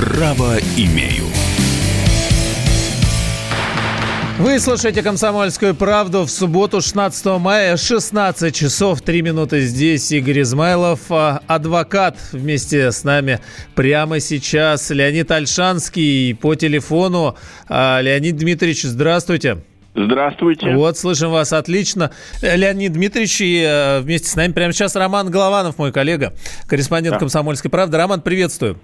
Право имею. Вы слушаете «Комсомольскую правду» в субботу, 16 мая, 16 часов 3 минуты. Здесь Игорь Измайлов, а, адвокат вместе с нами прямо сейчас. Леонид Альшанский по телефону. А, Леонид Дмитриевич, здравствуйте. Здравствуйте. Вот, слышим вас отлично. Леонид Дмитриевич и э, вместе с нами прямо сейчас Роман Голованов, мой коллега, корреспондент да. «Комсомольской правды». Роман, приветствую.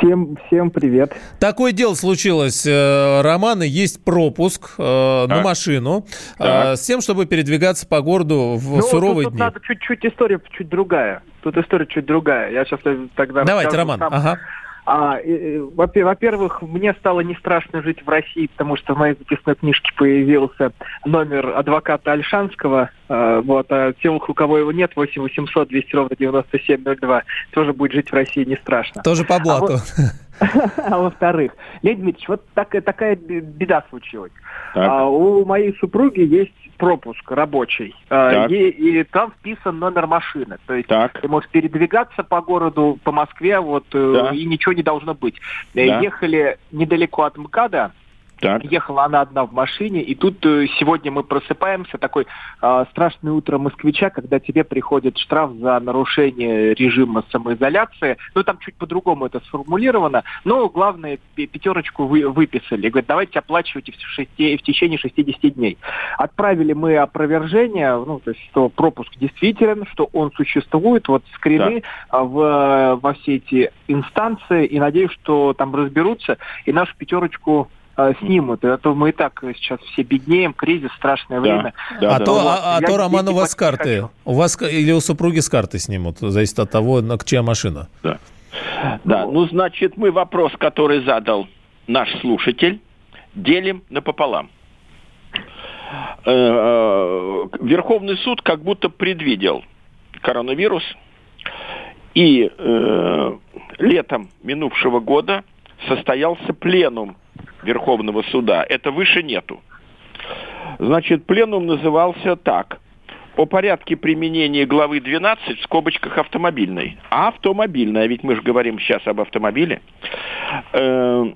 Всем, всем привет. Такое дело случилось. Э, Романа есть пропуск э, на машину э, с тем, чтобы передвигаться по городу в ну, суровые тут, дни. Тут надо чуть-чуть история чуть другая. Тут история чуть другая. Я сейчас тогда Давайте, Роман. Сам. Ага. А, во-первых, мне стало не страшно жить в России, потому что в моей записной книжке появился номер адвоката Альшанского. А, вот, а тем, у кого его нет, 8 800 200 ровно 9702, тоже будет жить в России не страшно. Тоже по блату. А, вот, а во-вторых, Леонид Дмитриевич, вот так, такая беда случилась. А, у моей супруги есть пропуск рабочий, а, и, и там вписан номер машины. То есть так. ты можешь передвигаться по городу, по Москве, вот, э, да. и ничего не должно быть. Да. Ехали недалеко от МКАДа, так. Ехала она одна в машине, и тут э, сегодня мы просыпаемся, такой э, страшное утро москвича, когда тебе приходит штраф за нарушение режима самоизоляции. Ну, там чуть по-другому это сформулировано, но главное, пятерочку вы, выписали. Говорят, давайте оплачивайте в, шести, в течение 60 дней. Отправили мы опровержение, ну, то есть, что пропуск действителен, что он существует, вот скрины да. в, во все эти инстанции, и надеюсь, что там разберутся, и нашу пятерочку э, снимут. А то мы и так сейчас все беднеем, кризис, страшное время. Да, а, да. То, а, а то, Роман, у вас карты. У вас или у супруги с карты снимут, зависит от того, на чья машина. Да. Да, ну, значит, мы вопрос, который задал наш слушатель, делим напополам. Э, э, Верховный суд как будто предвидел коронавирус, и э, летом минувшего года состоялся пленум Верховного суда. Это выше нету. Значит, пленум назывался так. О порядке применения главы 12 в скобочках автомобильной. А автомобильная, ведь мы же говорим сейчас об автомобиле. Э,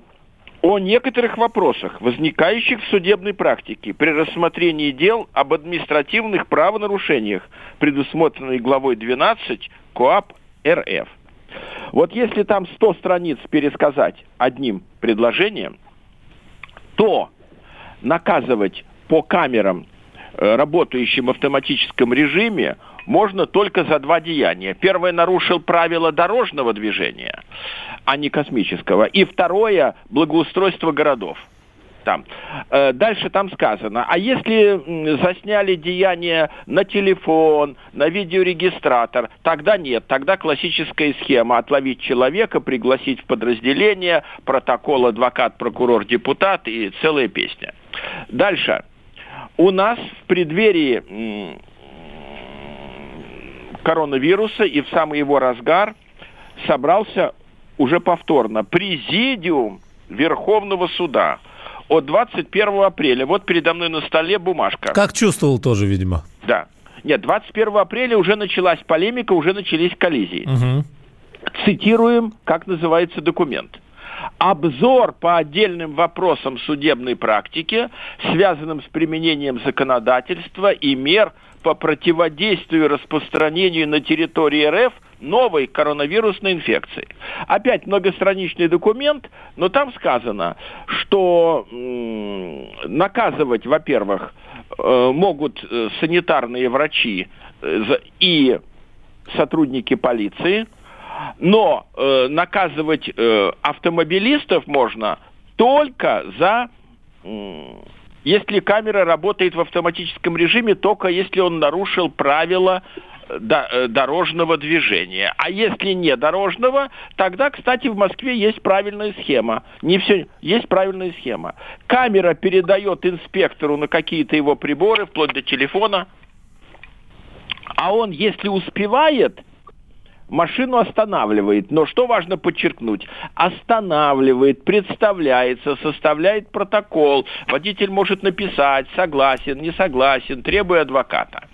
о некоторых вопросах, возникающих в судебной практике при рассмотрении дел об административных правонарушениях, предусмотренной главой 12 КОАП РФ. Вот если там 100 страниц пересказать одним предложением, то наказывать по камерам, э, работающим в автоматическом режиме, можно только за два деяния. Первое нарушил правила дорожного движения, а не космического. И второе – благоустройство городов – там. Э, дальше там сказано, а если засняли деяние на телефон, на видеорегистратор, тогда нет, тогда классическая схема отловить человека, пригласить в подразделение, протокол адвокат, прокурор, депутат и целая песня. Дальше. У нас в преддверии коронавируса и в самый его разгар собрался уже повторно президиум Верховного суда – от 21 апреля. Вот передо мной на столе бумажка. Как чувствовал тоже, видимо. Да. Нет, 21 апреля уже началась полемика, уже начались коллизии. Угу. Цитируем, как называется документ. Обзор по отдельным вопросам судебной практики, связанным с применением законодательства и мер по противодействию распространению на территории РФ новой коронавирусной инфекции. Опять многостраничный документ, но там сказано, что наказывать, во-первых, э, могут э, санитарные врачи э, и сотрудники полиции, но наказывать автомобилистов можно только за если камера работает в автоматическом режиме, только если он нарушил правила дорожного движения. А если не дорожного, тогда, кстати, в Москве есть правильная схема. Не все, есть правильная схема. Камера передает инспектору на какие-то его приборы, вплоть до телефона, а он, если успевает, машину останавливает. Но что важно подчеркнуть? Останавливает, представляется, составляет протокол. Водитель может написать, согласен, не согласен, требуя адвоката.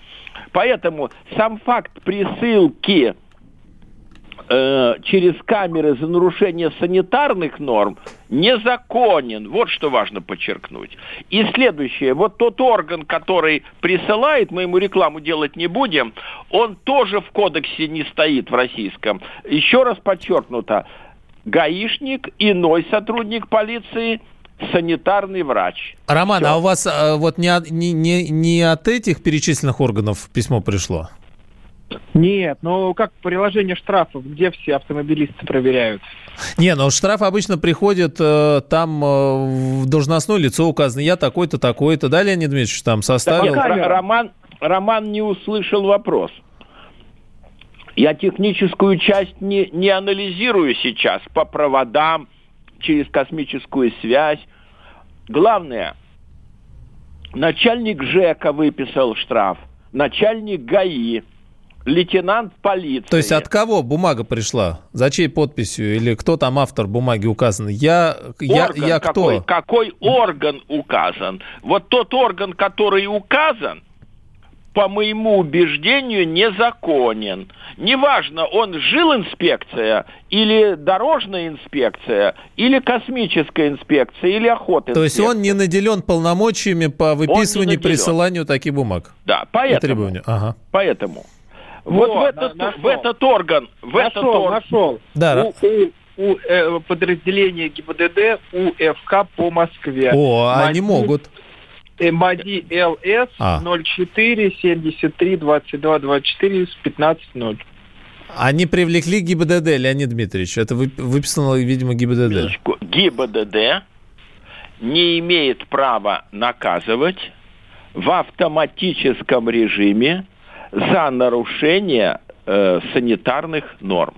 Поэтому сам факт присылки э, через камеры за нарушение санитарных норм незаконен. Вот что важно подчеркнуть. И следующее. Вот тот орган, который присылает, мы ему рекламу делать не будем, он тоже в кодексе не стоит в российском. Еще раз подчеркнуто. Гаишник, иной сотрудник полиции – санитарный врач. Роман, Все. а у вас а, вот не, не, не, не от этих перечисленных органов письмо пришло? Нет, ну как приложение штрафов, где все автомобилисты проверяют? Не, ну штраф обычно приходит, э, там э, должностное лицо указано, я такой-то, такой-то. Да, Леонид Дмитриевич там составил? Так, Роман, Роман не услышал вопрос. Я техническую часть не, не анализирую сейчас по проводам, через космическую связь. Главное, начальник ЖЭКа выписал штраф, начальник ГАИ, лейтенант полиции. То есть от кого бумага пришла? За чьей подписью? Или кто там автор бумаги указан? Я, я, орган я кто? Какой, какой орган указан? Вот тот орган, который указан, по моему убеждению, незаконен. Неважно, он жил инспекция, или дорожная инспекция, или космическая инспекция, или охота. То есть он не наделен полномочиями по выписыванию и присыланию таких бумаг? Да, поэтому. Ага. Поэтому вот, вот в, этот, в этот орган, в нашел, этот орган. Нашел. Да. У, у, у э, подразделения ГИБДД УФК по Москве. О, Москве, они могут. МАДИ ЛС а. 04 73 22 24 с 15 0. Они привлекли ГИБДД, Леонид Дмитриевич. Это выписано, видимо, ГИБДД. ГИБДД не имеет права наказывать в автоматическом режиме за нарушение э, санитарных норм.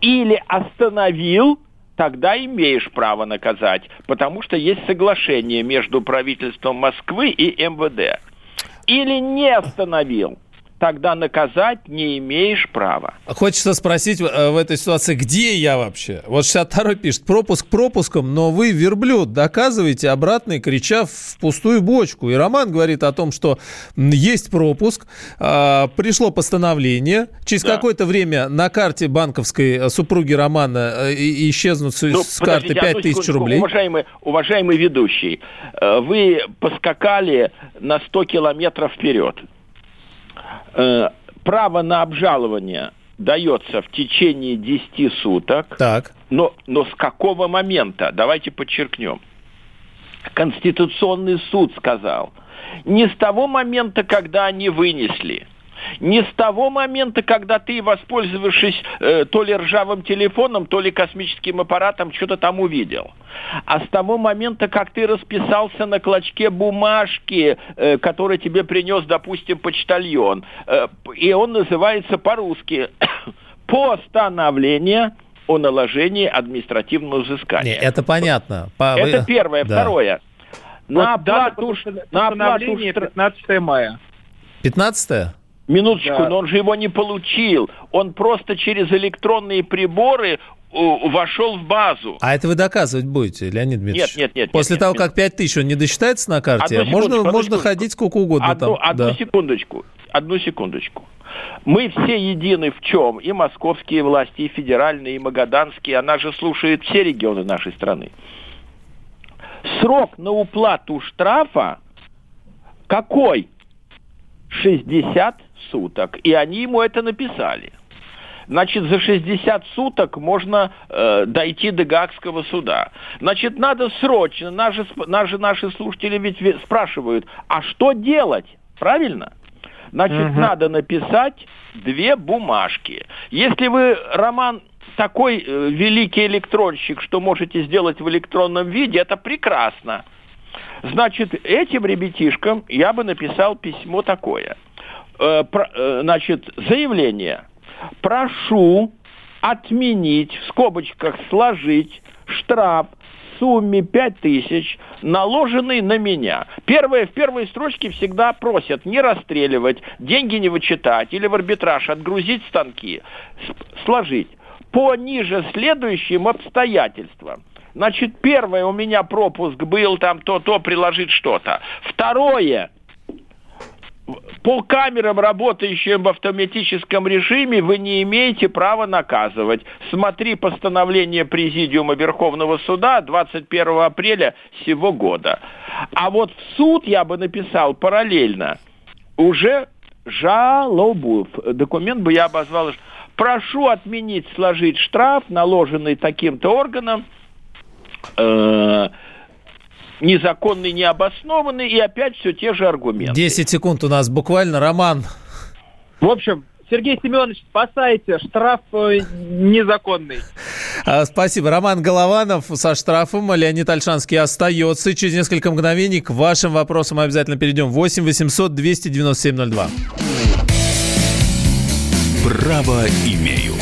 Или остановил, тогда имеешь право наказать, потому что есть соглашение между правительством Москвы и МВД. Или не остановил, тогда наказать не имеешь права. Хочется спросить э, в этой ситуации, где я вообще? Вот 62 пишет, пропуск пропуском, но вы, верблюд, доказываете обратно, крича в пустую бочку. И Роман говорит о том, что есть пропуск, а, пришло постановление, через да. какое-то время на карте банковской э, супруги Романа э, исчезнут ну, с карты 5000 рублей. Уважаемый, уважаемый ведущий, вы поскакали на 100 километров вперед право на обжалование дается в течение 10 суток. Так. Но, но с какого момента? Давайте подчеркнем. Конституционный суд сказал, не с того момента, когда они вынесли – не с того момента, когда ты, воспользовавшись э, то ли ржавым телефоном, то ли космическим аппаратом, что-то там увидел. А с того момента, как ты расписался на клочке бумажки, э, который тебе принес, допустим, почтальон, э, и он называется по-русски «Постановление о наложении административного взыскания». Не, это понятно. По... Это первое. Да. Второе. На вот оплату, на оплату 15 мая. 15 Минуточку, да. но он же его не получил. Он просто через электронные приборы вошел в базу. А это вы доказывать будете, Леонид Дмитриевич? Нет, нет, нет. После нет, того, нет, как 5 тысяч он не досчитается на карте, одну можно, можно ходить сколько угодно одну, там. Одну да. секундочку, одну секундочку. Мы все едины в чем? И московские власти, и федеральные, и магаданские. Она же слушает все регионы нашей страны. Срок на уплату штрафа какой? 60 суток. И они ему это написали. Значит, за 60 суток можно э, дойти до Гаагского суда. Значит, надо срочно, наши, наши, наши слушатели ведь спрашивают, а что делать? Правильно? Значит, угу. надо написать две бумажки. Если вы, Роман, такой э, великий электронщик, что можете сделать в электронном виде, это прекрасно. Значит, этим ребятишкам я бы написал письмо такое – Э, э, значит, заявление. Прошу отменить, в скобочках сложить штраф в сумме 5 тысяч, наложенный на меня. Первое, в первой строчке всегда просят не расстреливать, деньги не вычитать или в арбитраж отгрузить станки, сложить по ниже следующим обстоятельствам. Значит, первое, у меня пропуск был, там то-то, приложить что-то. Второе, по камерам, работающим в автоматическом режиме, вы не имеете права наказывать. Смотри постановление Президиума Верховного Суда 21 апреля сего года. А вот в суд я бы написал параллельно уже жалобу. Документ бы я обозвал прошу отменить, сложить штраф, наложенный таким-то органом, э, незаконный, необоснованный, и опять все те же аргументы. 10 секунд у нас буквально. Роман. В общем, Сергей Семенович, спасайте, штраф э, незаконный. А, спасибо. Роман Голованов со штрафом. Леонид Альшанский остается. Через несколько мгновений к вашим вопросам мы обязательно перейдем. 8 800 297 02. Право имею.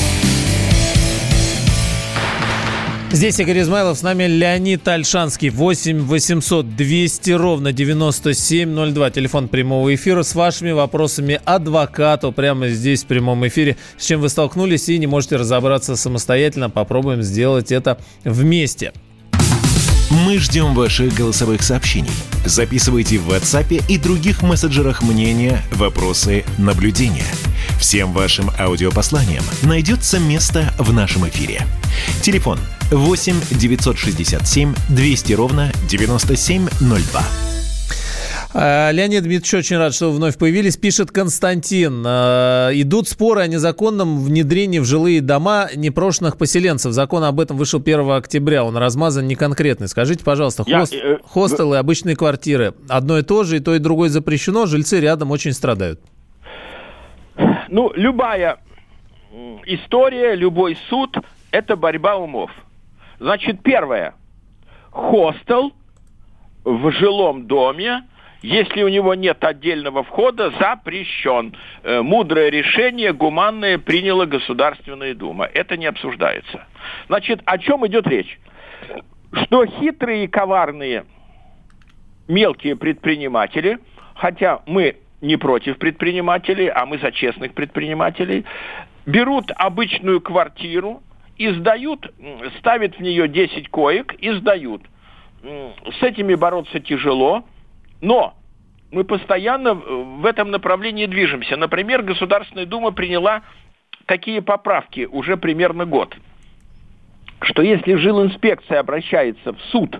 Здесь Игорь Измайлов, с нами Леонид Альшанский. 8 800 200 ровно 9702. Телефон прямого эфира с вашими вопросами адвокату прямо здесь в прямом эфире. С чем вы столкнулись и не можете разобраться самостоятельно, попробуем сделать это вместе. Мы ждем ваших голосовых сообщений. Записывайте в WhatsApp и других мессенджерах мнения, вопросы, наблюдения. Всем вашим аудиопосланиям найдется место в нашем эфире. Телефон 8 967 200 ровно 9702. А, Леонид Дмитриевич очень рад, что вы вновь появились. Пишет Константин. А, идут споры о незаконном внедрении в жилые дома непрошенных поселенцев. Закон об этом вышел 1 октября. Он размазан не конкретный. Скажите, пожалуйста, хост, Я, э, хостелы, обычные квартиры. Одно и то же, и то, и другое запрещено. Жильцы рядом очень страдают. Ну, любая история, любой суд – это борьба умов. Значит, первое. Хостел в жилом доме если у него нет отдельного входа, запрещен. Э, мудрое решение, гуманное, приняла Государственная Дума. Это не обсуждается. Значит, о чем идет речь? Что хитрые и коварные мелкие предприниматели, хотя мы не против предпринимателей, а мы за честных предпринимателей, берут обычную квартиру и сдают, ставят в нее 10 коек и сдают. С этими бороться тяжело, но мы постоянно в этом направлении движемся. Например, Государственная Дума приняла такие поправки уже примерно год, что если жилинспекция обращается в суд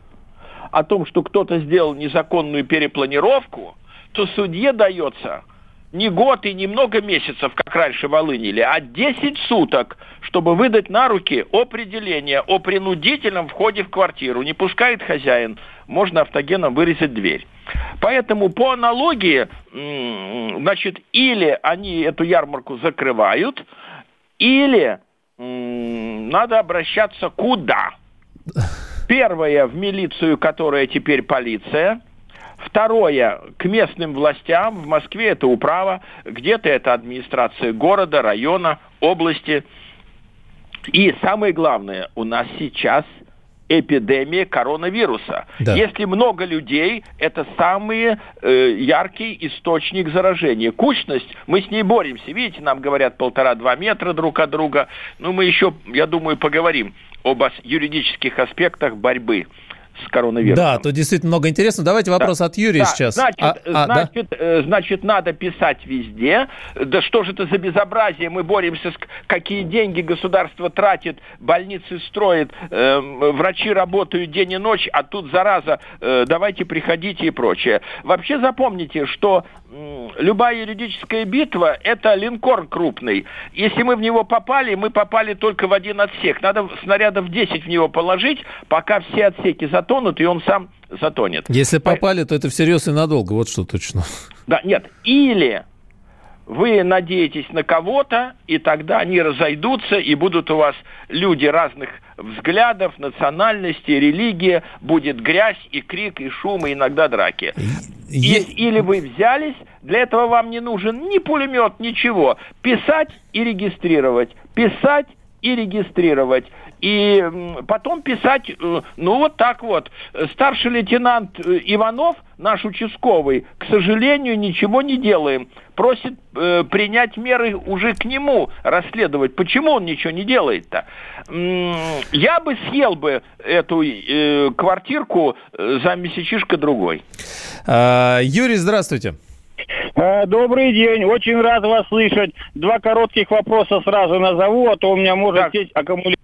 о том, что кто-то сделал незаконную перепланировку, то судье дается не год и не много месяцев, как раньше Волынили, а 10 суток, чтобы выдать на руки определение о принудительном входе в квартиру. Не пускает хозяин, можно автогеном вырезать дверь. Поэтому по аналогии, значит, или они эту ярмарку закрывают, или надо обращаться куда? Первое, в милицию, которая теперь полиция – Второе, к местным властям. В Москве это управа, где-то это администрация города, района, области. И самое главное, у нас сейчас эпидемия коронавируса. Да. Если много людей, это самый э, яркий источник заражения. Кучность, мы с ней боремся. Видите, нам говорят полтора-два метра друг от друга. Ну, мы еще, я думаю, поговорим об юридических аспектах борьбы с коронавирусом. Да, тут действительно много интересного. Давайте вопрос да. от Юрия да. сейчас. Значит, а, а, значит, да? Э, значит, надо писать везде. Да что же это за безобразие? Мы боремся с какие деньги государство тратит, больницы строит, э, врачи работают день и ночь, а тут зараза, э, давайте приходите и прочее. Вообще запомните, что любая юридическая битва – это линкор крупный. Если мы в него попали, мы попали только в один отсек. Надо снарядов 10 в него положить, пока все отсеки затонут, и он сам затонет. Если попали, то это всерьез и надолго, вот что точно. Да, нет. Или вы надеетесь на кого-то, и тогда они разойдутся, и будут у вас люди разных взглядов, национальности, религии, будет грязь и крик, и шум, и иногда драки. И, или вы взялись, для этого вам не нужен ни пулемет, ничего. Писать и регистрировать, писать и регистрировать и потом писать, э, ну вот так вот. Старший лейтенант э, Иванов, наш участковый, к сожалению, ничего не делаем. Просит э, принять меры уже к нему, расследовать. Почему он ничего не делает-то? Я бы съел бы эту э, квартирку э, за месячишко другой. А, Юрий, здравствуйте. Добрый день, очень рад вас слышать. Два коротких вопроса сразу назову, а то у меня может так. сесть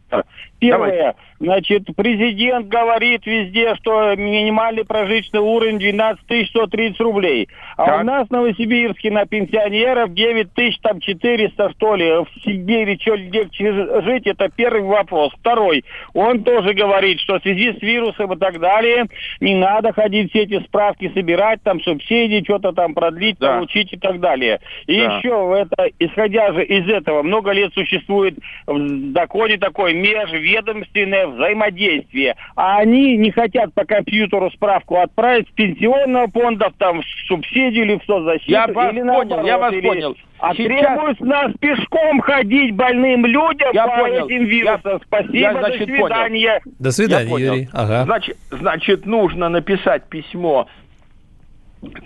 аккумулятор. Первое. Давай. Значит, президент говорит везде, что минимальный прожиточный уровень 12 130 рублей. А так. у нас в Новосибирске на пенсионеров 9 тысяч, там 400, что ли. В Сибири что легче жить, это первый вопрос. Второй. Он тоже говорит, что в связи с вирусом и так далее, не надо ходить все эти справки собирать, там субсидии, что-то там продлить, да. получить и так далее. И да. еще, это, исходя же из этого, много лет существует в законе такой межведомственное взаимодействие. А они не хотят по компьютеру справку отправить с пенсионного фонда, там, в субсидию или в соцзащиту. Я вас или понял, наоборот, я вас или... понял. А Сейчас... требуют нас пешком ходить больным людям я по понял. этим вирусам. Я, Спасибо, я, значит, до свидания. Понял. До свидания, Юрий. Ага. Значит, значит, нужно написать письмо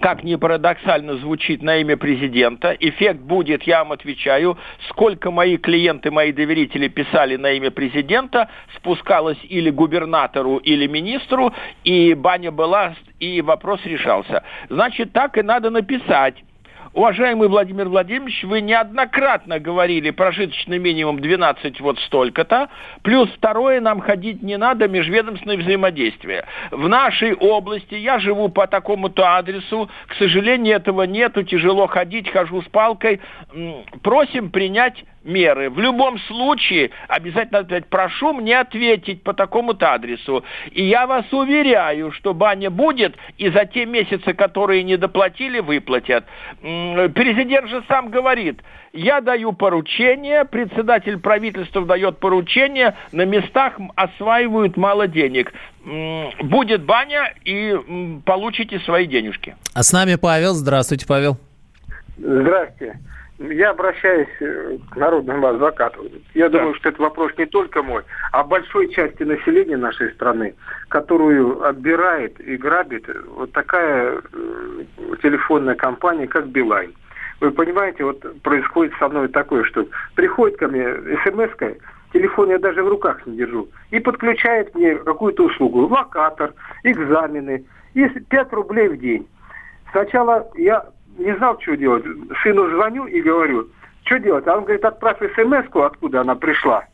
как ни парадоксально звучит на имя президента, эффект будет, я вам отвечаю, сколько мои клиенты, мои доверители писали на имя президента, спускалось или губернатору, или министру, и баня была, и вопрос решался. Значит, так и надо написать. Уважаемый Владимир Владимирович, вы неоднократно говорили прожиточный минимум 12 вот столько-то, плюс второе, нам ходить не надо, межведомственное взаимодействие. В нашей области, я живу по такому-то адресу, к сожалению, этого нету, тяжело ходить, хожу с палкой. Просим принять меры. В любом случае, обязательно ответить, прошу мне ответить по такому-то адресу. И я вас уверяю, что баня будет, и за те месяцы, которые не доплатили, выплатят. Президент же сам говорит, я даю поручение, председатель правительства дает поручение, на местах осваивают мало денег. Будет баня, и получите свои денежки. А с нами Павел. Здравствуйте, Павел. Здравствуйте я обращаюсь э, к народному адвокату. Я да. думаю, что это вопрос не только мой, а большой части населения нашей страны, которую отбирает и грабит вот такая э, телефонная компания, как Билайн. Вы понимаете, вот происходит со мной такое, что приходит ко мне смс телефон я даже в руках не держу, и подключает мне какую-то услугу, локатор, экзамены, и 5 рублей в день. Сначала я не знал, что делать. Сыну звоню и говорю, что делать? А он говорит, отправь смс откуда она пришла.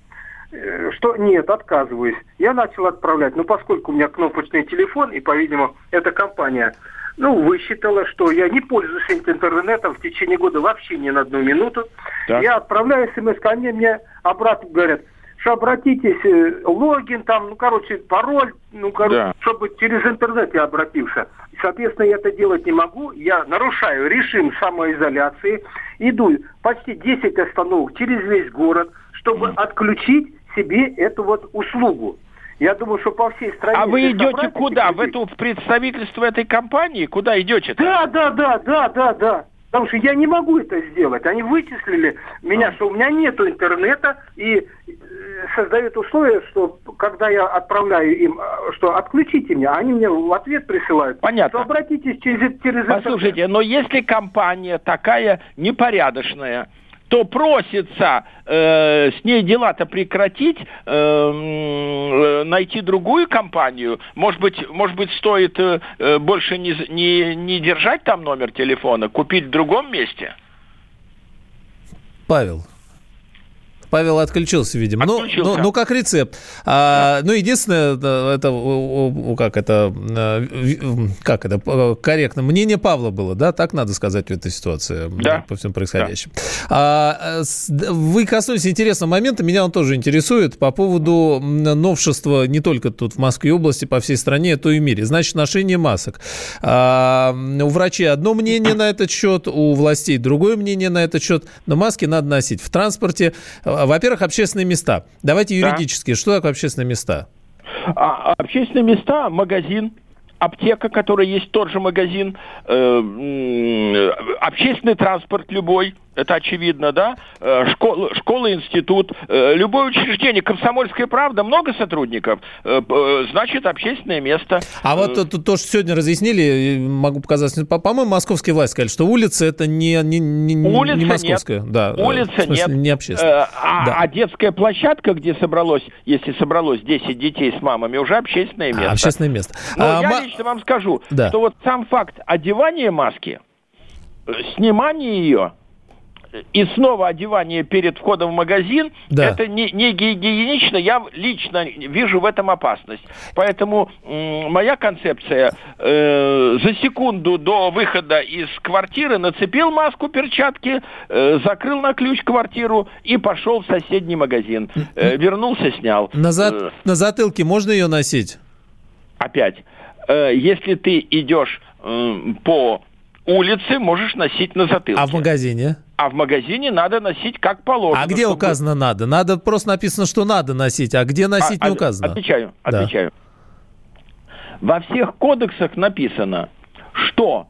Э, что нет, отказываюсь. Я начал отправлять, но поскольку у меня кнопочный телефон, и, по-видимому, эта компания ну, высчитала, что я не пользуюсь интернетом в течение года вообще ни на одну минуту. Так. Я отправляю смс, они мне обратно говорят, что обратитесь, э, логин там, ну, короче, пароль, ну, короче, да. чтобы через интернет я обратился. Соответственно, я это делать не могу. Я нарушаю режим самоизоляции. Иду почти 10 остановок через весь город, чтобы mm. отключить себе эту вот услугу. Я думаю, что по всей стране... А вы идете куда? В эту в представительство этой компании? Куда идете? -то? Да, да, да, да, да, да. Потому что я не могу это сделать. Они вычислили меня, что у меня нет интернета, и э, создают условия, что когда я отправляю им, э, что отключите меня, они мне в ответ присылают. Понятно. Что обратитесь через, через Послушайте, интернет. но если компания такая непорядочная, то просится э, с ней дела-то прекратить, э, э, найти другую компанию. Может быть, может быть стоит э, э, больше не, не, не держать там номер телефона, купить в другом месте? Павел, Павел отключился, видимо. Ну, отключился. Ну, ну, ну, как рецепт. А, ну, единственное, это, как это, как это, корректно, мнение Павла было, да, так надо сказать в этой ситуации, да. по всему происходящему. Да. А, вы коснулись интересного момента, меня он тоже интересует, по поводу новшества не только тут в Москве области, по всей стране, а то и в мире. Значит, ношение масок. А, у врачей одно мнение на этот счет, у властей другое мнение на этот счет, но маски надо носить в транспорте. Во-первых, общественные места. Давайте юридически. Да. Что такое общественные места? А, общественные места, магазин, аптека, которая есть тот же магазин, э, общественный транспорт любой – это очевидно, да, э, школа, школа институт, э, любое учреждение, комсомольская правда, много сотрудников, э, значит, общественное место. А вот то, то, что сегодня разъяснили, могу показать, по-моему, московские власти сказали, что улица это не, не, не, улица не московская. Нет. Да, улица смысле, нет. Не общественная. А, да. а детская площадка, где собралось, если собралось 10 детей с мамами, уже общественное место. А, общественное место. Но а, я лично вам скажу, да. что вот сам факт одевания маски, снимания ее, и снова одевание перед входом в магазин, да. это не, не гигиенично, я лично вижу в этом опасность. Поэтому м, моя концепция э, за секунду до выхода из квартиры нацепил маску, перчатки, э, закрыл на ключ квартиру и пошел в соседний магазин. Э, вернулся, снял. На, за... э, на затылке можно ее носить? Опять. Э, если ты идешь э, по улице, можешь носить на затылке. А в магазине? А в магазине надо носить как положено. А где чтобы... указано надо? Надо просто написано, что надо носить, а где носить а, не указано. Отвечаю, да. отвечаю. Во всех кодексах написано, что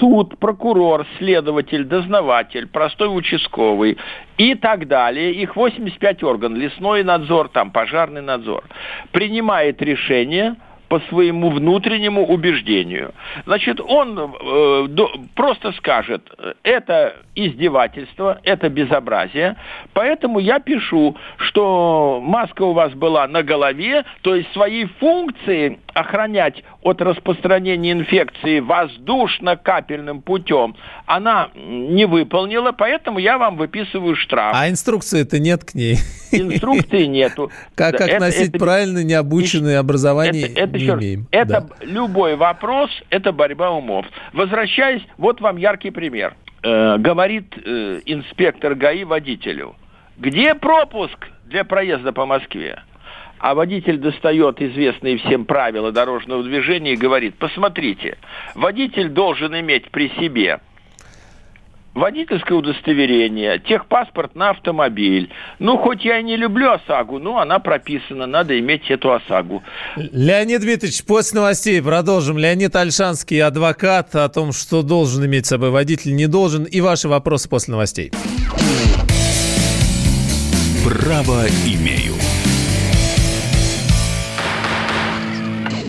суд, прокурор, следователь, дознаватель, простой участковый и так далее, их 85 орган, лесной надзор, там, пожарный надзор, принимает решение по своему внутреннему убеждению. Значит, он э, до, просто скажет, это издевательство, это безобразие, поэтому я пишу, что маска у вас была на голове, то есть свои функции охранять от распространения инфекции воздушно-капельным путем, она не выполнила, поэтому я вам выписываю штраф. А инструкции-то нет к ней. Инструкции нету. Как, как это, носить это, правильно необученное образование это, это, не имеем. Это да. любой вопрос, это борьба умов. Возвращаясь, вот вам яркий пример. Э, говорит э, инспектор ГАИ водителю, где пропуск для проезда по Москве? А водитель достает известные всем правила дорожного движения и говорит, посмотрите, водитель должен иметь при себе водительское удостоверение, техпаспорт на автомобиль. Ну, хоть я и не люблю ОСАГО, но она прописана, надо иметь эту ОСАГО. Леонид Дмитриевич, после новостей продолжим. Леонид Альшанский, адвокат, о том, что должен иметь с собой водитель, не должен, и ваши вопросы после новостей. Право имею.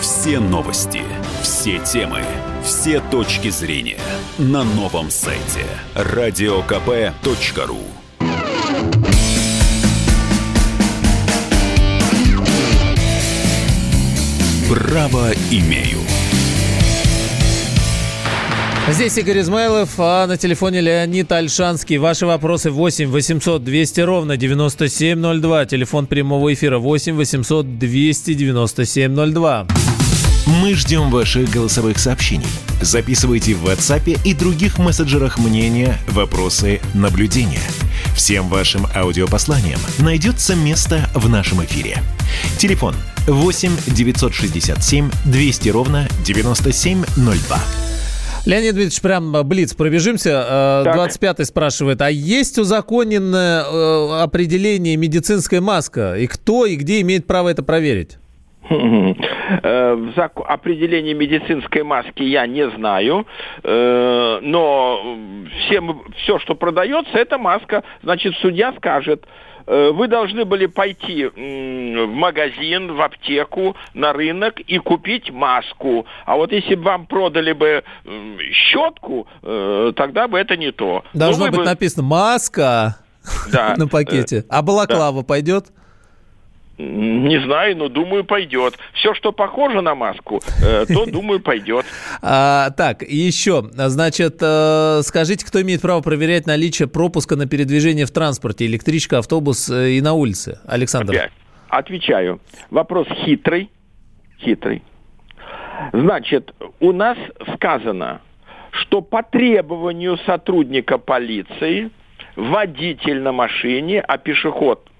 все новости, все темы, все точки зрения на новом сайте радиокп.ру. Право имею. Здесь Игорь Измайлов, а на телефоне Леонид Альшанский. Ваши вопросы 8 800 200 ровно 9702. Телефон прямого эфира 8 800 297 02. Мы ждем ваших голосовых сообщений. Записывайте в WhatsApp и других мессенджерах мнения, вопросы, наблюдения. Всем вашим аудиопосланиям найдется место в нашем эфире. Телефон 8 967 200 ровно 9702. Леонид Дмитриевич, прям э, блиц пробежимся. 25-й э, спрашивает, а есть узаконенное э, определение медицинская маска? И кто и где имеет право это проверить? В определении медицинской маски я не знаю, но всем, все, что продается, это маска. Значит, судья скажет, вы должны были пойти в магазин, в аптеку, на рынок и купить маску. А вот если бы вам продали бы щетку, э, тогда бы это не то. Должно быть бы... написано «маска» да. на пакете. А балаклава да. пойдет? Не знаю, но думаю, пойдет. Все, что похоже на маску, э, то, думаю, пойдет. А, так, еще, значит, э, скажите, кто имеет право проверять наличие пропуска на передвижение в транспорте, электричка, автобус э, и на улице? Александр. Опять. Отвечаю. Вопрос хитрый. Хитрый. Значит, у нас сказано, что по требованию сотрудника полиции водитель на машине, а пешеход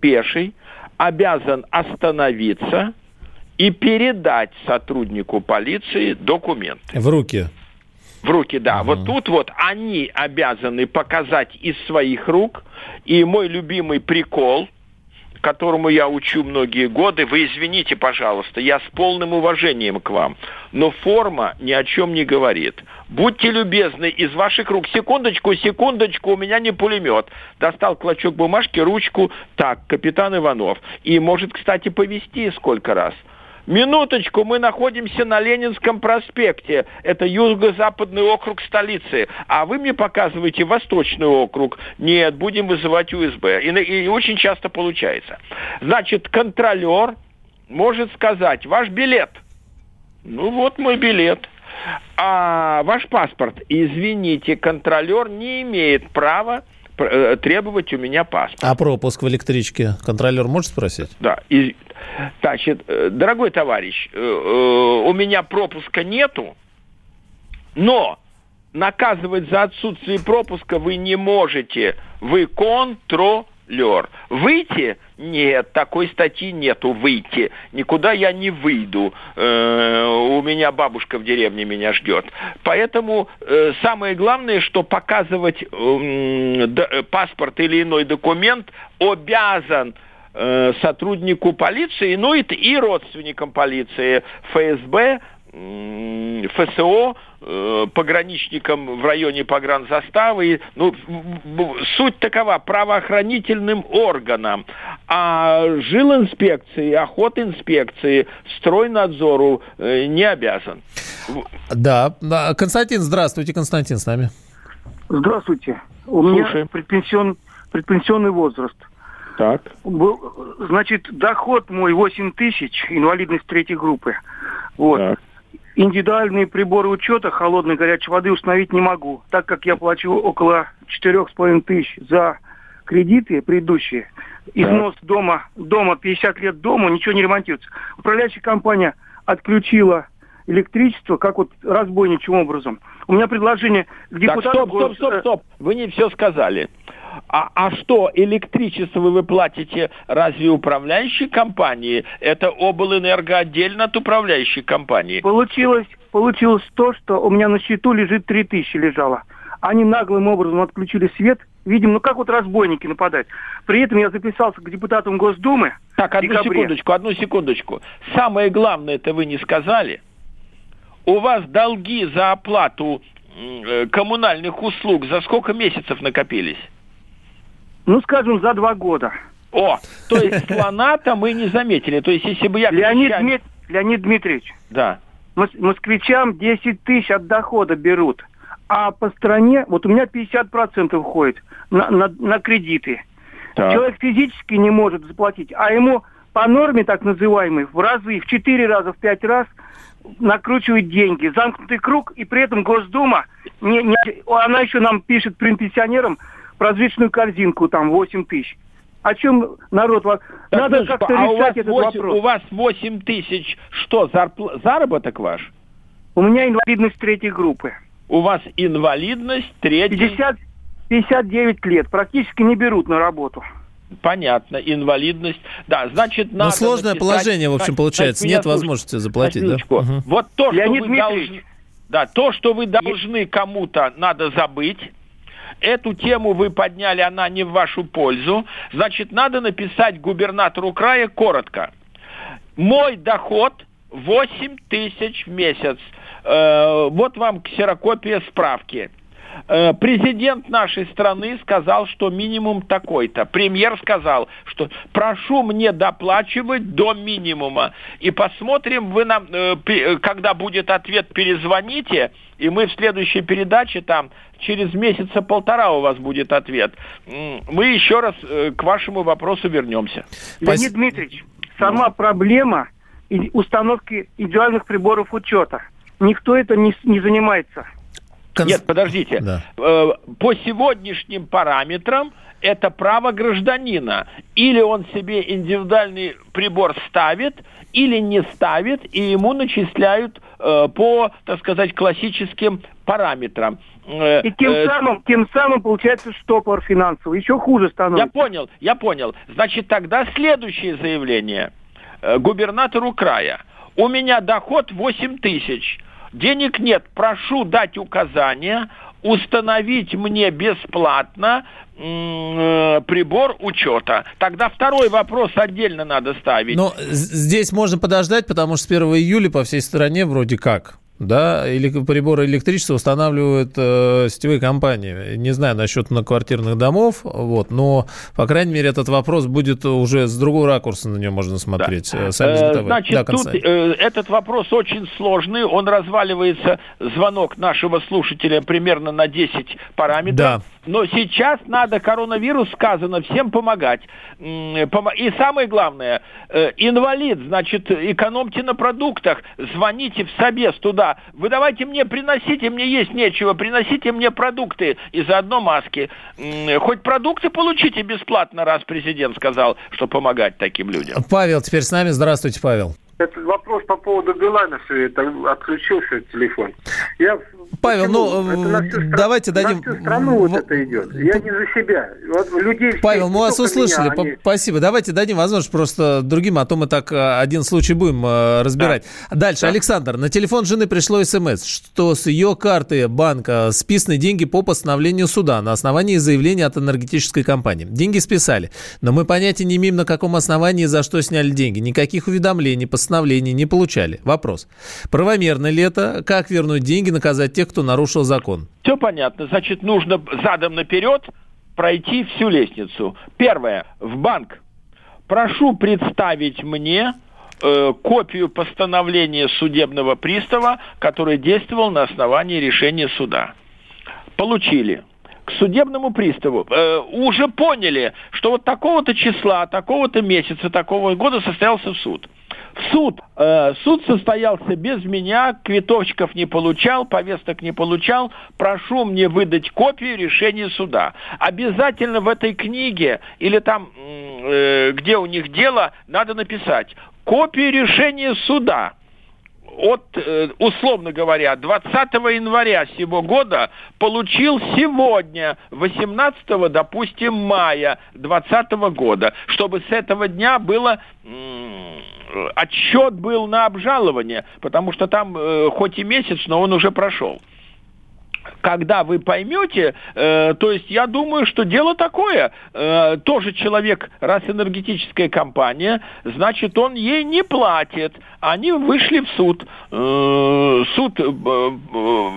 пеший, обязан остановиться и передать сотруднику полиции документы. В руки. В руки, да. Угу. Вот тут вот они обязаны показать из своих рук. И мой любимый прикол – которому я учу многие годы, вы извините, пожалуйста, я с полным уважением к вам, но форма ни о чем не говорит. Будьте любезны, из ваших рук, секундочку, секундочку, у меня не пулемет. Достал клочок бумажки, ручку, так, капитан Иванов. И может, кстати, повести сколько раз – Минуточку, мы находимся на Ленинском проспекте. Это юго-западный округ столицы. А вы мне показываете восточный округ. Нет, будем вызывать УСБ. И, и очень часто получается. Значит, контролер может сказать, ваш билет. Ну вот мой билет. А ваш паспорт, извините, контролер не имеет права требовать у меня паспорт. А пропуск в электричке контролер может спросить? Да. И, значит, э, дорогой товарищ, э, у меня пропуска нету, но наказывать за отсутствие пропуска вы не можете. Вы контролер лер. Выйти? Нет, такой статьи нету. Выйти. Никуда я не выйду. Э, у меня бабушка в деревне меня ждет. Поэтому э, самое главное, что показывать э, паспорт или иной документ обязан сотруднику полиции, ну и, и родственникам полиции, ФСБ, ФСО, э, пограничникам в районе погранзаставы. Ну, суть такова, правоохранительным органам. А жилинспекции, охотинспекции, стройнадзору э, не обязан. Да. Константин, здравствуйте. Константин с нами. Здравствуйте. У Слушай. меня предпенсион, предпенсионный возраст. Так. Значит, доход мой 8 тысяч, инвалидность третьей группы. Вот. Так. Индивидуальные приборы учета холодной и горячей воды установить не могу, так как я плачу около четырех с половиной тысяч за кредиты предыдущие. Износ да. дома, дома 50 лет дома, ничего не ремонтируется. Управляющая компания отключила электричество, как вот разбойничьим образом. У меня предложение к депутату... Так, стоп, стоп, стоп, стоп. Вы не все сказали. А, а что, электричество вы платите разве управляющей компании? Это облэнерго отдельно от управляющей компании. Получилось, получилось то, что у меня на счету лежит 3000 лежало. Они наглым образом отключили свет. Видимо, ну как вот разбойники нападают. При этом я записался к депутатам Госдумы. Так, одну декабре. секундочку, одну секундочку. Самое главное, это вы не сказали. У вас долги за оплату э, коммунальных услуг за сколько месяцев накопились? Ну, скажем, за два года. О, то есть слона-то мы не заметили. То есть, если бы я... Леонид. Дмит... Леонид Дмитриевич. Да. Москвичам 10 тысяч от дохода берут. А по стране, вот у меня 50% уходит на, на, на кредиты. Так. Человек физически не может заплатить, а ему по норме так называемой в разы, в 4 раза, в 5 раз накручивают деньги. Замкнутый круг, и при этом Госдума, не, не, она еще нам пишет пенсионерам, различную корзинку, там, 8 тысяч. О чем народ... Так, Надо как-то а решать этот 8, вопрос. У вас 8 тысяч, что, зарпл... заработок ваш? У меня инвалидность третьей группы. У вас инвалидность третьей... 50, 59 лет. Практически не берут на работу. Понятно, инвалидность. Да, значит, надо... Но сложное написать, положение, в общем, получается. Нет возможности заплатить, да? Угу. Вот то, что вы должны... Да, то, что вы должны кому-то, надо забыть эту тему вы подняли, она не в вашу пользу, значит, надо написать губернатору края коротко. Мой доход 8 тысяч в месяц. Э, вот вам ксерокопия справки. Э, президент нашей страны сказал, что минимум такой-то. Премьер сказал, что прошу мне доплачивать до минимума. И посмотрим, вы нам, э, э, когда будет ответ, перезвоните, и мы в следующей передаче там через месяца полтора у вас будет ответ. Мы еще раз к вашему вопросу вернемся. Леонид Дмитриевич, сама ну. проблема установки индивидуальных приборов учета. Никто это не, не занимается. Конс... Нет, подождите. Да. Э, по сегодняшним параметрам это право гражданина. Или он себе индивидуальный прибор ставит, или не ставит, и ему начисляют э, по, так сказать, классическим параметрам. Э, и тем самым, тем самым получается штопор финансовый. Еще хуже становится. Я понял, я понял. Значит, тогда следующее заявление губернатору края. У меня доход 8 тысяч денег нет, прошу дать указания, установить мне бесплатно э, прибор учета. Тогда второй вопрос отдельно надо ставить. Но здесь можно подождать, потому что с 1 июля по всей стране вроде как да, или приборы электричества устанавливают э, сетевые компании. Не знаю насчет многоквартирных домов, вот, но, по крайней мере, этот вопрос будет уже с другого ракурса на него можно смотреть. Да. Э, сами э, Значит, да, тут э, этот вопрос очень сложный, он разваливается, звонок нашего слушателя примерно на 10 параметров. Да. Но сейчас надо, коронавирус сказано, всем помогать. И самое главное, э, инвалид, значит, экономьте на продуктах, звоните в собес туда. Вы давайте мне, приносите, мне есть нечего, приносите мне продукты и заодно маски. Хоть продукты получите бесплатно, раз президент сказал, что помогать таким людям. Павел теперь с нами. Здравствуйте, Павел. Этот вопрос по поводу Билайна, что это отключился телефон. Я Павел, ну давайте стра... дадим... На всю страну вот это идет. Я не за себя. Вот людей Павел, мы вас услышали. Меня, они... Спасибо. Давайте дадим возможность просто другим, а то мы так э, один случай будем э, разбирать. Да. Дальше. Да. Александр, на телефон жены пришло смс, что с ее карты банка списаны деньги по постановлению суда на основании заявления от энергетической компании. Деньги списали, но мы понятия не имеем, на каком основании и за что сняли деньги. Никаких уведомлений, постановлений не получали. Вопрос. Правомерно ли это? Как вернуть деньги, наказать тех, кто нарушил закон? Все понятно. Значит, нужно задом наперед пройти всю лестницу. Первое. В банк. Прошу представить мне э, копию постановления судебного пристава, который действовал на основании решения суда. Получили к судебному приставу, э, уже поняли, что вот такого-то числа, такого-то месяца, такого года состоялся суд. Суд. Э, суд состоялся без меня, квиточков не получал, повесток не получал. Прошу мне выдать копию решения суда. Обязательно в этой книге или там, э, где у них дело, надо написать копию решения суда от, э, условно говоря, 20 января сего года получил сегодня, 18, допустим, мая 2020 года, чтобы с этого дня было отчет был на обжалование, потому что там э, хоть и месяц, но он уже прошел. Когда вы поймете, э, то есть я думаю, что дело такое, э, тоже человек, раз энергетическая компания, значит, он ей не платит. Они вышли в суд, э, суд э, э,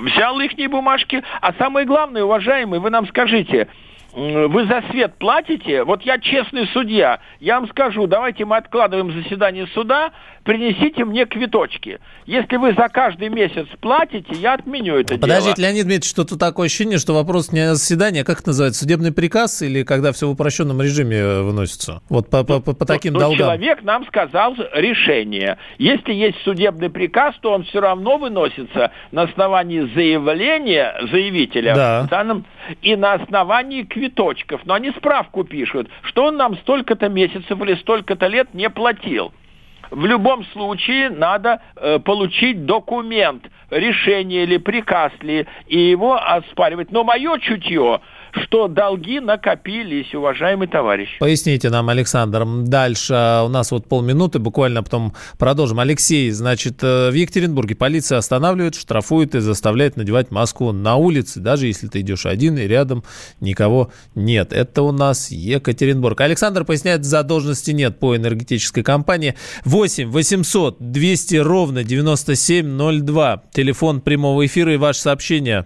взял их бумажки, а самое главное, уважаемые, вы нам скажите, вы за свет платите? Вот я честный судья. Я вам скажу, давайте мы откладываем заседание суда, принесите мне квиточки. Если вы за каждый месяц платите, я отменю это Подождите, дело. Леонид Дмитриевич, что-то такое ощущение, что вопрос не заседание, а как это называется, судебный приказ или когда все в упрощенном режиме э, выносится? Вот по, по, по, по таким ну, долгам. Человек нам сказал решение. Если есть судебный приказ, то он все равно выносится на основании заявления заявителя да. данном, и на основании квиточков. Но они справку пишут, что он нам столько-то месяцев или столько-то лет не платил в любом случае надо э, получить документ, решение или приказ ли, и его оспаривать. Но мое чутье что долги накопились, уважаемый товарищ. Поясните нам, Александр. Дальше у нас вот полминуты, буквально потом продолжим. Алексей, значит, э, в Екатеринбурге полиция останавливает, штрафует и заставляет надевать маску на улице, даже если ты идешь один и рядом никого нет. Это у нас Екатеринбург. Александр поясняет, задолженности нет по энергетической компании. 8 800 200 ровно 9702. Телефон прямого эфира и ваше сообщение.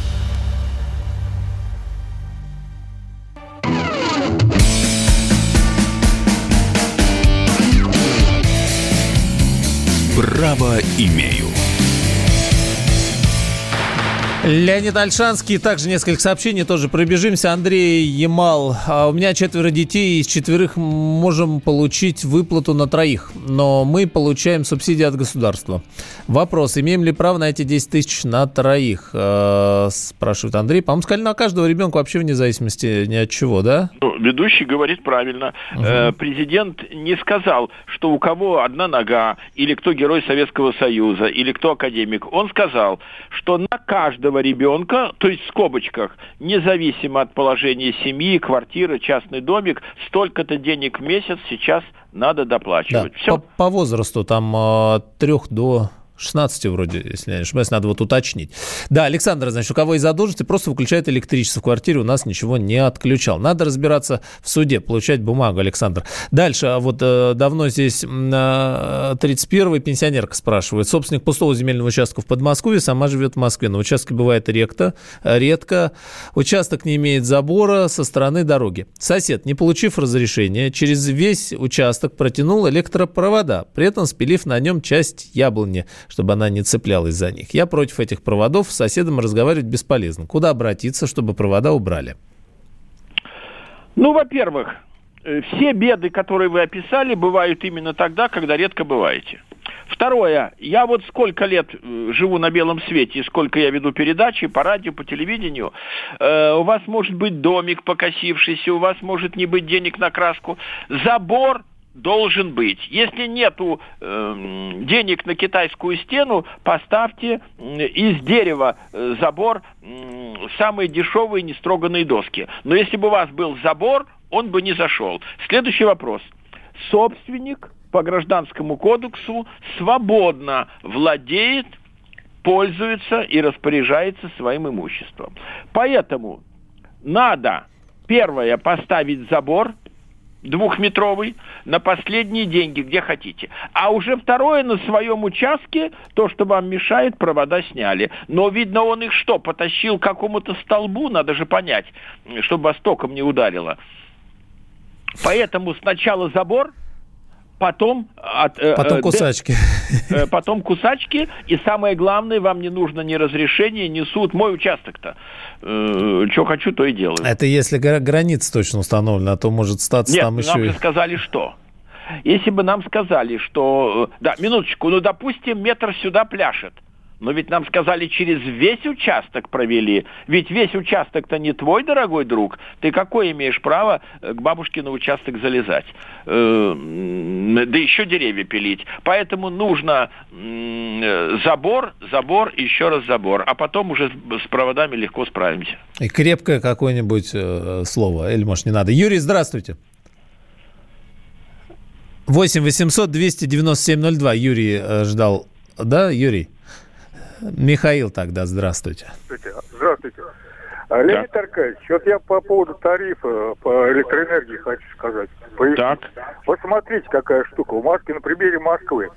Право имею. Леонид Альшанский, также несколько сообщений, тоже пробежимся. Андрей Ямал, а у меня четверо детей, из четверых можем получить выплату на троих, но мы получаем субсидии от государства. Вопрос, имеем ли право на эти 10 тысяч на троих, э, спрашивает Андрей. По-моему, сказали на каждого ребенка вообще вне зависимости ни от чего, да? Ну, ведущий говорит правильно. Угу. Президент не сказал, что у кого одна нога, или кто герой Советского Союза, или кто академик. Он сказал, что на каждого каждого ребенка, то есть в скобочках, независимо от положения семьи, квартиры, частный домик, столько-то денег в месяц сейчас надо доплачивать. Да, Все. По, по возрасту там от трех до 16 вроде, если я не ошибаюсь, надо вот уточнить. Да, Александр, значит, у кого есть задолженности, просто выключает электричество в квартире, у нас ничего не отключал. Надо разбираться в суде, получать бумагу, Александр. Дальше, а вот э, давно здесь э, 31-й пенсионерка спрашивает. Собственник пустого земельного участка в Подмосковье, сама живет в Москве. На участке бывает редко, редко. Участок не имеет забора со стороны дороги. Сосед, не получив разрешения, через весь участок протянул электропровода, при этом спилив на нем часть яблони, чтобы она не цеплялась за них. Я против этих проводов, с соседом разговаривать бесполезно. Куда обратиться, чтобы провода убрали? Ну, во-первых, э, все беды, которые вы описали, бывают именно тогда, когда редко бываете. Второе, я вот сколько лет э, живу на белом свете, и сколько я веду передачи по радио, по телевидению, э, у вас может быть домик покосившийся, у вас может не быть денег на краску. Забор должен быть. Если нету э, денег на китайскую стену, поставьте из дерева э, забор э, самые дешевые нестроганные доски. Но если бы у вас был забор, он бы не зашел. Следующий вопрос. Собственник по гражданскому кодексу свободно владеет, пользуется и распоряжается своим имуществом. Поэтому надо первое поставить забор, двухметровый на последние деньги, где хотите. А уже второе на своем участке, то, что вам мешает, провода сняли. Но, видно, он их что, потащил к какому-то столбу, надо же понять, чтобы вас током не ударило. Поэтому сначала забор, потом... От, э, потом э, кусачки. Э, потом кусачки, и самое главное, вам не нужно ни разрешения, ни суд. Мой участок-то. Э, что хочу, то и делаю. Это если граница точно установлена, а то может статься Нет, там еще... нам же сказали что? Если бы нам сказали, что... Э, да, минуточку, ну, допустим, метр сюда пляшет. Но ведь нам сказали, через весь участок провели. Ведь весь участок-то не твой, дорогой друг. Ты какое имеешь право э, к бабушке на участок залезать? Э, да еще деревья пилить. Поэтому нужно забор, забор, еще раз забор. А потом уже с проводами легко справимся. И крепкое какое-нибудь э, слово. Или, может, не надо. Юрий, здравствуйте. 8 800 297 02. Юрий э, ждал. Да, Юрий? Михаил тогда, здравствуйте. Здравствуйте. А, Леонид да. Аркадьевич, вот я по поводу тарифа по электроэнергии хочу сказать. Так. Вот смотрите, какая штука. У Москвы, на примере Москвы.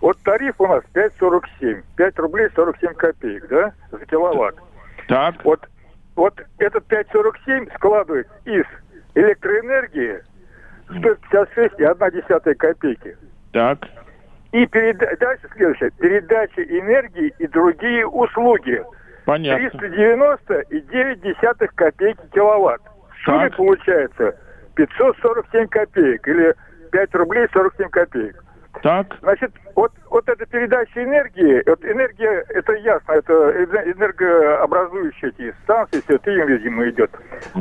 Вот тариф у нас 5,47. 5 рублей 47 копеек, да, за киловатт. Так. Вот, вот этот 5,47 складывается из электроэнергии 156 и 1 десятая копейки. Так. И переда... дальше следующее. Передача энергии и другие услуги. Понятно. 390,9 копейки киловатт. В сумме получается 547 копеек или 5 рублей 47 копеек. Так. Значит, вот, вот эта передача энергии, вот энергия, это ясно, это энергообразующие эти станции, все это им, видимо, идет.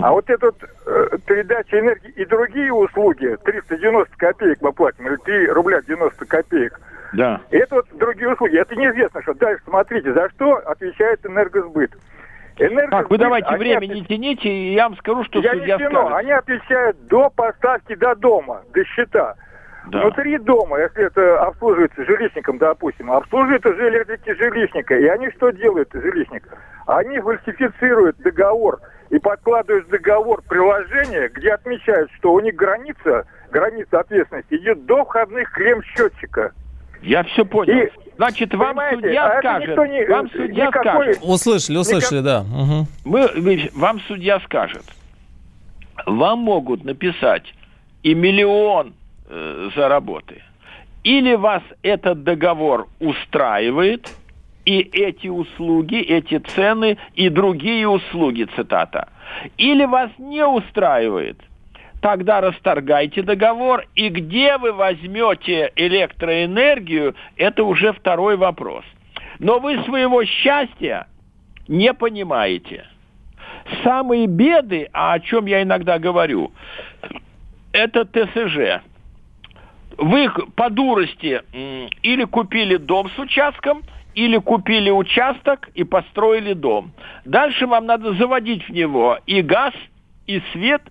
А вот эта вот, э, передача энергии и другие услуги, 390 копеек мы платим, или 3 рубля 90 копеек, да. Это вот другие услуги. Это неизвестно, что дальше смотрите, за что отвечает энергосбыт. Энергосбыт, так, вы давайте время отвечают... не тяните, и я вам скажу, что я судья не тяну. скажет. Они отвечают до поставки до дома, до счета. Да. Внутри дома, если это обслуживается жилищником, допустим, обслуживают уже электрики жилищника. И они что делают, жилищник? Они фальсифицируют договор и подкладывают в договор приложение, где отмечают, что у них граница, граница ответственности идет до входных клем-счетчика. Я все понял. И, Значит, вам судья а скажет, не, вам судья никакой... скажет. Услышали, услышали, никак... да. Угу. Мы, вам судья скажет, вам могут написать и миллион э, за работы. Или вас этот договор устраивает, и эти услуги, эти цены и другие услуги, цитата. Или вас не устраивает, тогда расторгайте договор, и где вы возьмете электроэнергию, это уже второй вопрос. Но вы своего счастья не понимаете. Самые беды, а о чем я иногда говорю, это ТСЖ вы по дурости или купили дом с участком, или купили участок и построили дом. Дальше вам надо заводить в него и газ, и свет,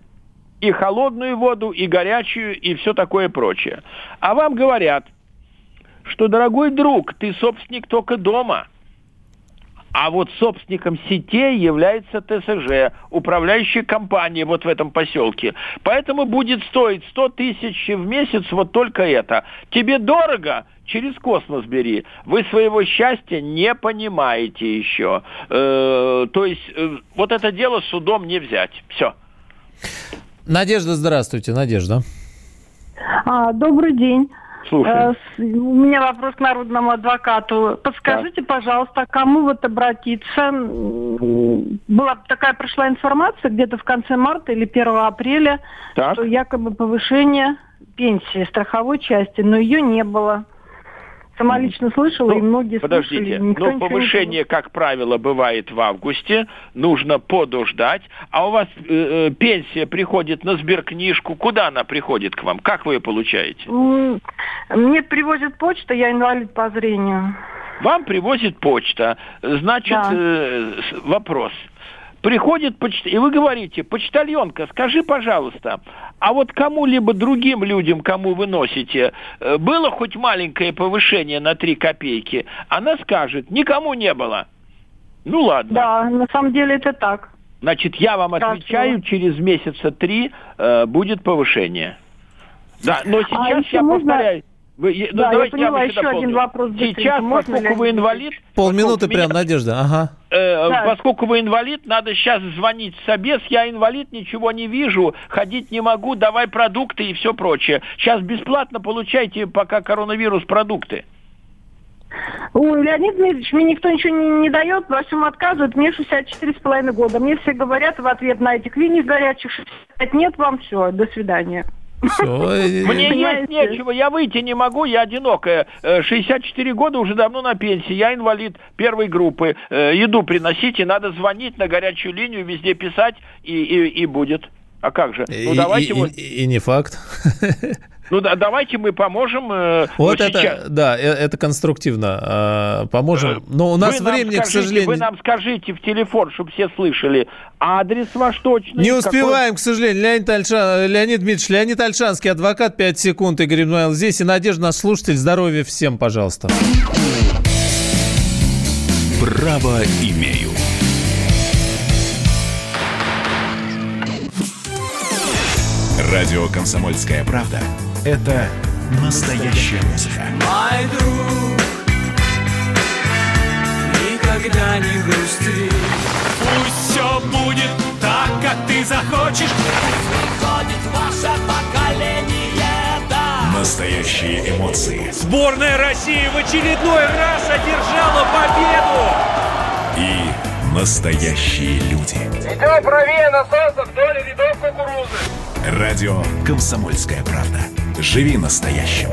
и холодную воду, и горячую, и все такое прочее. А вам говорят, что, дорогой друг, ты собственник только дома – а вот собственником сетей является ТСЖ, управляющая компания вот в этом поселке. Поэтому будет стоить 100 тысяч в месяц вот только это. Тебе дорого? Через космос бери. Вы своего счастья не понимаете еще. Э, то есть э, вот это дело судом не взять. Все. Надежда, здравствуйте, Надежда. А, добрый день. Слушаю. Э, у меня вопрос к народному адвокату. Подскажите, да. пожалуйста, кому вот обратиться? Была такая прошла информация где-то в конце марта или 1 апреля, так. что якобы повышение пенсии страховой части, но ее не было. Сама лично слышала, ну, и многие подождите, слышали. Подождите, ну, повышение, как правило, бывает в августе, нужно подождать, а у вас э, э, пенсия приходит на сберкнижку, куда она приходит к вам? Как вы ее получаете? Мне привозит почта, я инвалид по зрению. Вам привозит почта. Значит, да. э, вопрос – приходит и вы говорите, почтальонка, скажи, пожалуйста, а вот кому-либо другим людям, кому вы носите, э, было хоть маленькое повышение на 3 копейки? Она скажет, никому не было. Ну ладно. Да, на самом деле это так. Значит, я вам отвечаю, через месяца три э, будет повышение. Да, но а сейчас а я можно... повторяю, вы, ну, да, я поняла, я еще один вопрос. Сейчас, Можно поскольку вы инвалид... Полминуты прям, меня, Надежда, ага. Э, да. Поскольку вы инвалид, надо сейчас звонить в собес. Я инвалид, ничего не вижу, ходить не могу, давай продукты и все прочее. Сейчас бесплатно получайте, пока коронавирус, продукты. Ой, Леонид Дмитриевич, мне никто ничего не, не дает, во всем отказывает. Мне 64,5 года. Мне все говорят в ответ на этих линий горячих 65 нет, вам все, до свидания. Все. Мне есть нечего, я выйти не могу, я одинокая. 64 э, года, уже давно на пенсии, я инвалид первой группы. Э, еду приносите, надо звонить на горячую линию, везде писать, и, и, и будет. А как же? Ну, давайте и, вот... и, и не факт. Ну да, давайте мы поможем. Э, вот это, сейчас... да, э, это конструктивно. Э, поможем. Но у нас вы времени, скажите, к сожалению... Вы нам скажите в телефон, чтобы все слышали, адрес ваш точный. Не успеваем, какой... к сожалению. Леонид, Альшан... Леонид Дмитриевич, Леонид Альшанский, адвокат, 5 секунд, Игорь Измаил здесь. И Надежда, наш слушатель. Здоровья всем, пожалуйста. Право имею. Радио «Комсомольская правда» — это настоящая музыка. Мой друг, никогда не грусти. Пусть все будет так, как ты захочешь. Пусть приходит ваше поколение, да. Настоящие эмоции. Сборная России в очередной раз одержала победу. И настоящие люди. Идем правее насоса вдоль рядов кукурузы. Радио «Комсомольская правда». Живи настоящим.